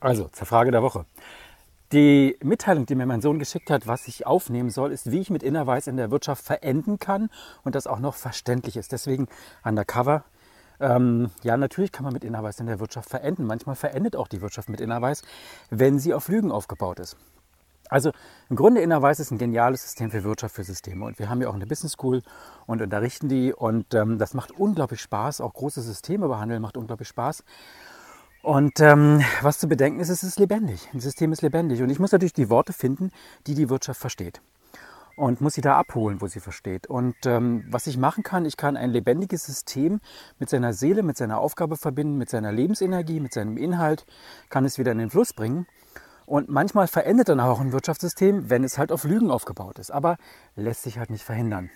Also, zur Frage der Woche. Die Mitteilung, die mir mein Sohn geschickt hat, was ich aufnehmen soll, ist, wie ich mit Innerweis in der Wirtschaft verenden kann und das auch noch verständlich ist. Deswegen undercover. Ähm, ja, natürlich kann man mit Innerweis in der Wirtschaft verenden. Manchmal verendet auch die Wirtschaft mit Innerweis, wenn sie auf Lügen aufgebaut ist. Also im Grunde Innerweis ist ein geniales System für Wirtschaft, für Systeme. Und wir haben ja auch eine Business School und unterrichten die. Und ähm, das macht unglaublich Spaß. Auch große Systeme behandeln macht unglaublich Spaß. Und ähm, was zu bedenken ist, es ist lebendig. Ein System ist lebendig. Und ich muss natürlich die Worte finden, die die Wirtschaft versteht. Und muss sie da abholen, wo sie versteht. Und ähm, was ich machen kann, ich kann ein lebendiges System mit seiner Seele, mit seiner Aufgabe verbinden, mit seiner Lebensenergie, mit seinem Inhalt, kann es wieder in den Fluss bringen. Und manchmal verendet dann auch ein Wirtschaftssystem, wenn es halt auf Lügen aufgebaut ist. Aber lässt sich halt nicht verhindern.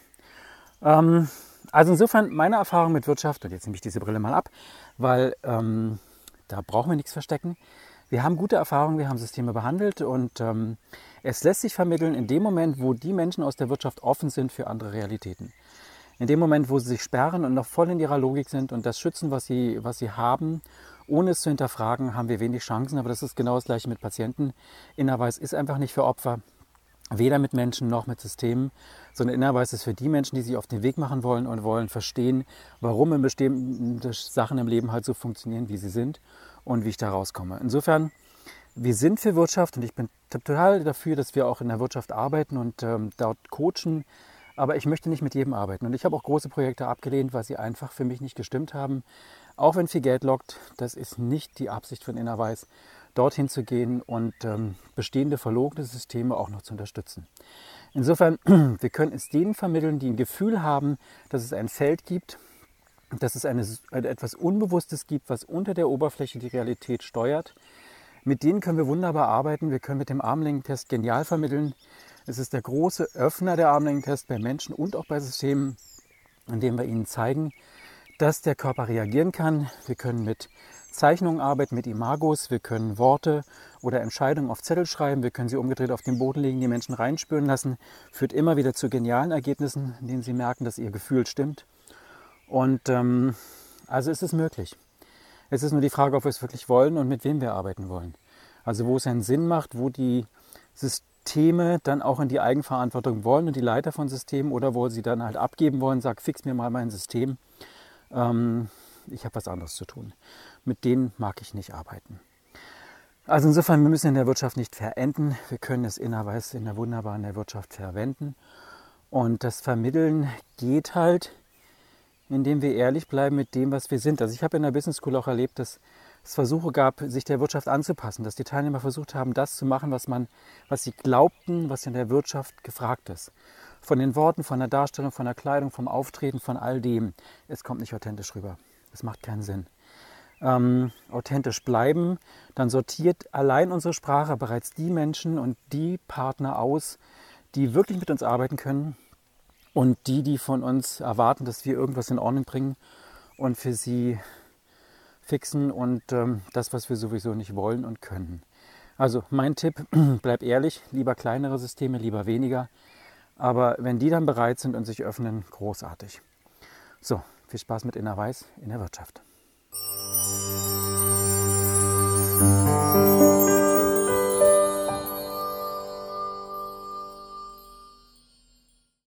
Ähm, also insofern meine Erfahrung mit Wirtschaft, und jetzt nehme ich diese Brille mal ab, weil ähm, da brauchen wir nichts verstecken. Wir haben gute Erfahrungen, wir haben Systeme behandelt und ähm, es lässt sich vermitteln in dem Moment, wo die Menschen aus der Wirtschaft offen sind für andere Realitäten. In dem Moment, wo sie sich sperren und noch voll in ihrer Logik sind und das schützen, was sie, was sie haben, ohne es zu hinterfragen, haben wir wenig Chancen. Aber das ist genau das gleiche mit Patienten. Innerweis ist einfach nicht für Opfer, weder mit Menschen noch mit Systemen, sondern Innerweis ist für die Menschen, die sich auf den Weg machen wollen und wollen verstehen, warum bestimmte Sachen im Leben halt so funktionieren, wie sie sind und wie ich da rauskomme. Insofern, wir sind für Wirtschaft und ich bin total dafür, dass wir auch in der Wirtschaft arbeiten und ähm, dort coachen. Aber ich möchte nicht mit jedem arbeiten. Und ich habe auch große Projekte abgelehnt, weil sie einfach für mich nicht gestimmt haben. Auch wenn viel Geld lockt, das ist nicht die Absicht von Innerweis, dorthin zu gehen und ähm, bestehende verlogene Systeme auch noch zu unterstützen. Insofern, wir können es denen vermitteln, die ein Gefühl haben, dass es ein Feld gibt, dass es eine, etwas Unbewusstes gibt, was unter der Oberfläche die Realität steuert. Mit denen können wir wunderbar arbeiten. Wir können mit dem Armlängen-Test genial vermitteln. Es ist der große Öffner der Armlängen-Test bei Menschen und auch bei Systemen, in dem wir ihnen zeigen, dass der Körper reagieren kann. Wir können mit Zeichnungen arbeiten, mit Imagos. Wir können Worte oder Entscheidungen auf Zettel schreiben. Wir können sie umgedreht auf den Boden legen, die Menschen reinspüren lassen. Führt immer wieder zu genialen Ergebnissen, in denen sie merken, dass ihr Gefühl stimmt. Und ähm, also ist es möglich. Es ist nur die Frage, ob wir es wirklich wollen und mit wem wir arbeiten wollen. Also wo es einen Sinn macht, wo die Systeme dann auch in die Eigenverantwortung wollen und die Leiter von Systemen oder wo sie dann halt abgeben wollen, sag, fix mir mal mein System. Ähm, ich habe was anderes zu tun. Mit denen mag ich nicht arbeiten. Also insofern, wir müssen in der Wirtschaft nicht verenden. Wir können es innerweise in der wunderbaren der Wirtschaft verwenden. Und das Vermitteln geht halt indem wir ehrlich bleiben mit dem, was wir sind. Also ich habe in der Business School auch erlebt, dass es Versuche gab, sich der Wirtschaft anzupassen, dass die Teilnehmer versucht haben, das zu machen, was, man, was sie glaubten, was in der Wirtschaft gefragt ist. Von den Worten, von der Darstellung, von der Kleidung, vom Auftreten, von all dem. Es kommt nicht authentisch rüber. Es macht keinen Sinn. Ähm, authentisch bleiben, dann sortiert allein unsere Sprache bereits die Menschen und die Partner aus, die wirklich mit uns arbeiten können, und die, die von uns erwarten, dass wir irgendwas in Ordnung bringen und für sie fixen und ähm, das, was wir sowieso nicht wollen und können. Also mein Tipp, bleib ehrlich, lieber kleinere Systeme, lieber weniger. Aber wenn die dann bereit sind und sich öffnen, großartig. So, viel Spaß mit Innerweis in der Wirtschaft.